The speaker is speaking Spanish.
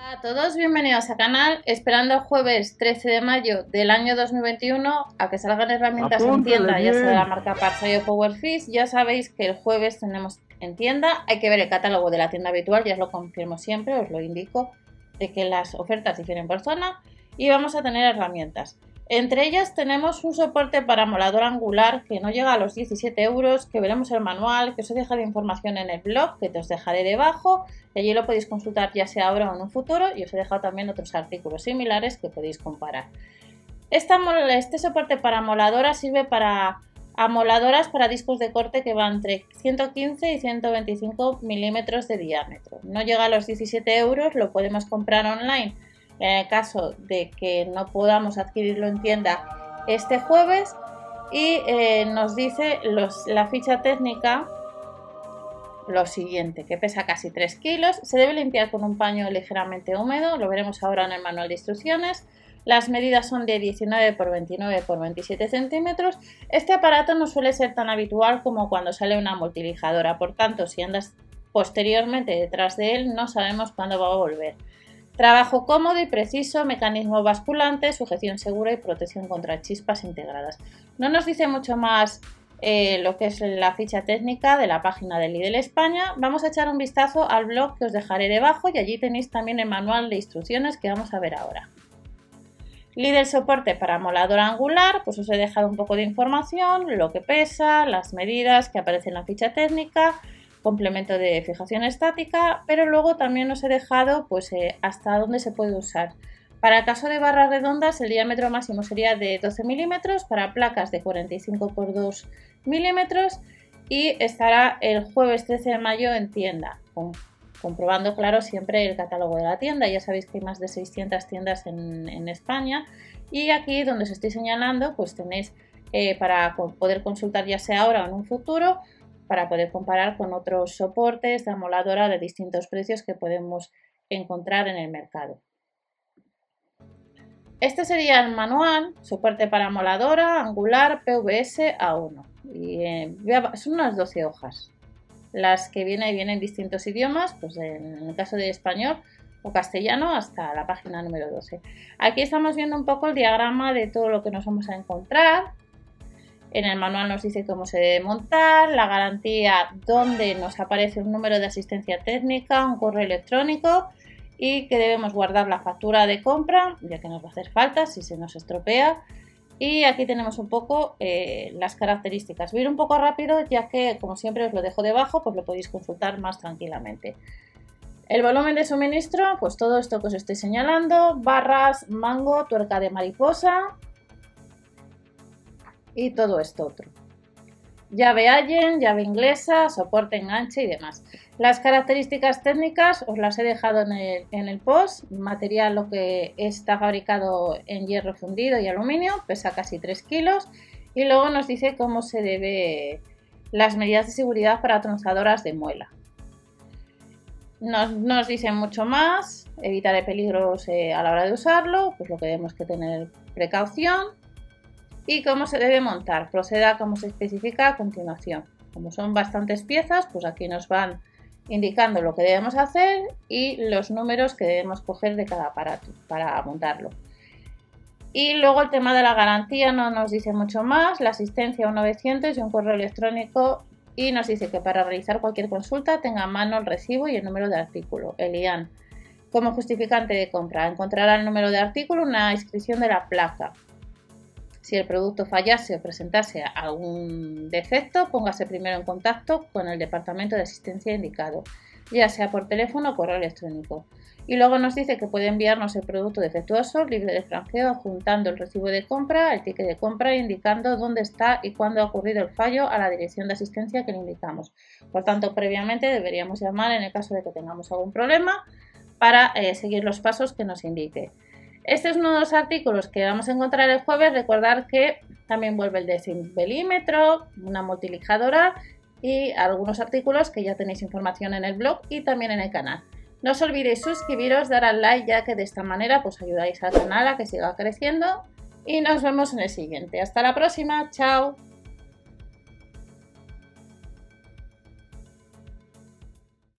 Hola a todos, bienvenidos al canal. Esperando el jueves 13 de mayo del año 2021 a que salgan herramientas en tienda, ya sea de la marca Parsai o Powerfish. Ya sabéis que el jueves tenemos en tienda. Hay que ver el catálogo de la tienda habitual, ya os lo confirmo siempre, os lo indico, de que las ofertas difieren por zona. Y vamos a tener herramientas. Entre ellas tenemos un soporte para molador angular que no llega a los 17 euros, que veremos el manual, que os he dejado información en el blog, que os dejaré debajo, y allí lo podéis consultar ya sea ahora o en un futuro, y os he dejado también otros artículos similares que podéis comparar. este soporte para moladora sirve para amoladoras para discos de corte que van entre 115 y 125 milímetros de diámetro. No llega a los 17 euros, lo podemos comprar online en el caso de que no podamos adquirirlo en tienda este jueves y eh, nos dice la ficha técnica lo siguiente, que pesa casi 3 kilos, se debe limpiar con un paño ligeramente húmedo, lo veremos ahora en el manual de instrucciones, las medidas son de 19 por 29 x 27 centímetros. Este aparato no suele ser tan habitual como cuando sale una multilijadora, por tanto, si andas posteriormente detrás de él, no sabemos cuándo va a volver. Trabajo cómodo y preciso, mecanismo basculante, sujeción segura y protección contra chispas integradas. No nos dice mucho más eh, lo que es la ficha técnica de la página de Lidl España. Vamos a echar un vistazo al blog que os dejaré debajo y allí tenéis también el manual de instrucciones que vamos a ver ahora. Lidl soporte para molador angular, pues os he dejado un poco de información, lo que pesa, las medidas que aparecen en la ficha técnica, complemento de fijación estática, pero luego también os he dejado pues, eh, hasta dónde se puede usar. Para el caso de barras redondas, el diámetro máximo sería de 12 milímetros, para placas de 45 por 2 milímetros y estará el jueves 13 de mayo en tienda, comprobando, claro, siempre el catálogo de la tienda. Ya sabéis que hay más de 600 tiendas en, España y aquí donde os estoy señalando, pues tenéis eh, para poder consultar ya sea ahora o en un futuro, para poder comparar con otros soportes de amoladora de distintos precios que podemos encontrar en el mercado. Este sería el manual, soporte para amoladora, angular, PVS A1. Y, eh, son unas 12 hojas. Las que vienen vienen en distintos idiomas, pues en el caso de español o castellano hasta la página número 12. Aquí estamos viendo un poco el diagrama de todo lo que nos vamos a encontrar. En el manual nos dice cómo se debe montar, la garantía donde nos aparece un número de asistencia técnica, un correo electrónico y que debemos guardar la factura de compra, ya que nos va a hacer falta si se nos estropea. Y aquí tenemos un poco eh, las características. Voy a ir un poco rápido, ya que como siempre os lo dejo debajo, pues lo podéis consultar más tranquilamente. El volumen de suministro, pues todo esto que os estoy señalando, barras, mango, tuerca de mariposa, y todo esto otro. Llave Allen, llave inglesa, soporte enganche y demás. Las características técnicas os las he dejado en el, post. Material lo que está fabricado en hierro fundido y aluminio, pesa casi 3 kilos. Y luego nos dice cómo se debe las medidas de seguridad para tronzadoras de muela. Nos, nos dicen mucho más, evitar peligros eh, a la hora de usarlo, pues lo que tenemos que tener precaución y cómo se debe montar. Proceda como se especifica a continuación. Como son bastantes piezas, pues aquí nos van indicando lo que debemos hacer y los números que debemos coger de cada aparato para montarlo. Y luego el tema de la garantía no nos dice mucho más, la asistencia a un 900 y un correo electrónico y nos dice que para realizar cualquier consulta tenga a mano el recibo y el número de artículo, el IAN. Como justificante de compra, encontrará el número de artículo, una inscripción de la placa, si el producto fallase o presentase algún defecto, póngase primero en contacto con el departamento de asistencia indicado, ya sea por teléfono o correo electrónico. Y luego nos dice que puede enviarnos el producto defectuoso libre de franqueo adjuntando el recibo de compra, el ticket de compra indicando dónde está y cuándo ha ocurrido el fallo a la dirección de asistencia que le indicamos. Por tanto, previamente deberíamos llamar en el caso de que tengamos algún problema para eh, seguir los pasos que nos indique. Este es uno de los artículos que vamos a encontrar el jueves. Recordar que también vuelve el decibelímetro, una multilijadora y algunos artículos que ya tenéis información en el blog y también en el canal. No os olvidéis suscribiros, dar al like ya que de esta manera pues ayudáis al canal a que siga creciendo y nos vemos en el siguiente. Hasta la próxima, chao.